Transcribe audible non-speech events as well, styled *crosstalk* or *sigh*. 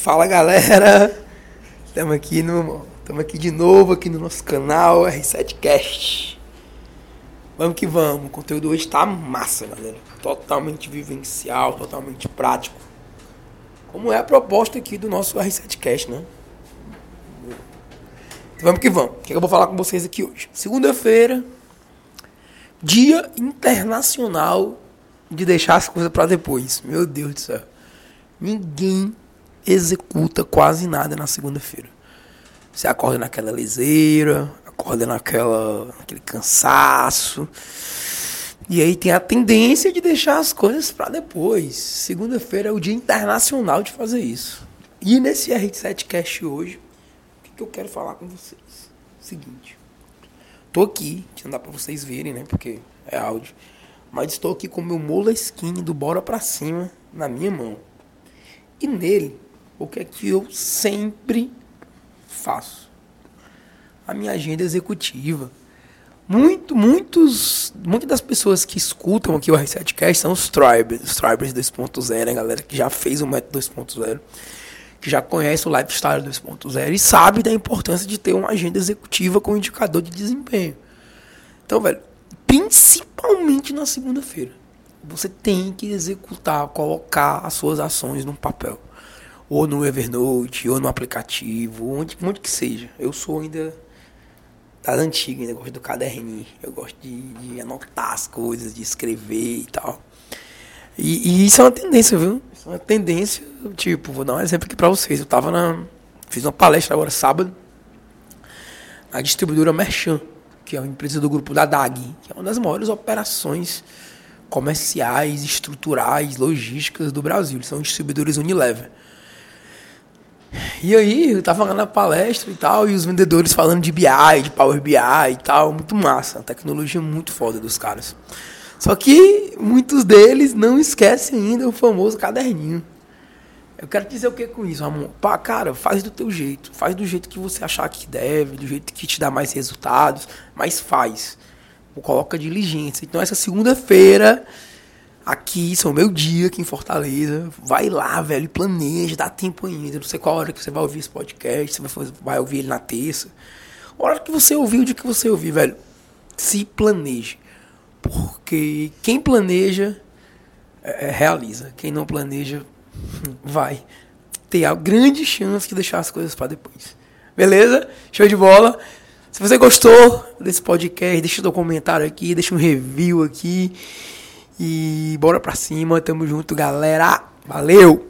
Fala galera, estamos aqui no, estamos aqui de novo aqui no nosso canal R7Cast. Vamos que vamos, o conteúdo hoje tá massa, galera. Totalmente vivencial, totalmente prático. Como é a proposta aqui do nosso R7Cast, né? Então, vamos que vamos. O que, é que eu vou falar com vocês aqui hoje? Segunda-feira, Dia Internacional de deixar as coisas para depois. Meu Deus do céu. Ninguém executa quase nada na segunda-feira. Você acorda naquela liseira, acorda naquela, naquele cansaço. E aí tem a tendência de deixar as coisas para depois. Segunda-feira é o dia internacional de fazer isso. E nesse R7 Cast hoje, o que, que eu quero falar com vocês? Seguinte. Tô aqui, que não dá pra vocês verem, né? Porque é áudio. Mas estou aqui com o meu Moleskine do Bora Pra Cima na minha mão. E nele o que é que eu sempre faço? A minha agenda executiva. Muito, muitos, muitas das pessoas que escutam aqui o R7Cast são os Tribers, os Tribers 2.0, a galera que já fez o método 2.0, que já conhece o Lifestyle 2.0 e sabe da importância de ter uma agenda executiva com indicador de desempenho. Então, velho, principalmente na segunda-feira, você tem que executar, colocar as suas ações no papel ou no Evernote, ou no aplicativo, onde, onde que seja. Eu sou ainda das antigas, ainda gosto do caderninho. Eu gosto de, de anotar as coisas, de escrever e tal. E, e, isso é uma tendência, viu? Isso é uma tendência, tipo, vou dar um exemplo aqui pra vocês. Eu tava na. Fiz uma palestra agora sábado na distribuidora Merchan, que é uma empresa do grupo da DAG, que é uma das maiores operações comerciais, estruturais, logísticas do Brasil. Eles são distribuidores Unilever. E aí, eu tava na palestra e tal, e os vendedores falando de BI, de Power BI e tal, muito massa, tecnologia muito foda dos caras. Só que muitos deles não esquecem ainda o famoso caderninho. Eu quero dizer o que com isso, amor? Pá, cara, faz do teu jeito, faz do jeito que você achar que deve, do jeito que te dá mais resultados, mas faz. Coloca diligência. Então essa segunda-feira aqui, são meu dia aqui em Fortaleza. Vai lá, velho, planeja, dá tempo ainda. Não sei qual hora que você vai ouvir esse podcast, você vai, fazer, vai ouvir ele na terça. A hora que você ouvir, o dia que você ouvir, velho, se planeje. Porque quem planeja é, é realiza. Quem não planeja *laughs* vai ter a grande chance de deixar as coisas para depois. Beleza? Show de bola. Se você gostou desse podcast, deixa um comentário aqui, deixa um review aqui. E bora pra cima, tamo junto, galera. Valeu!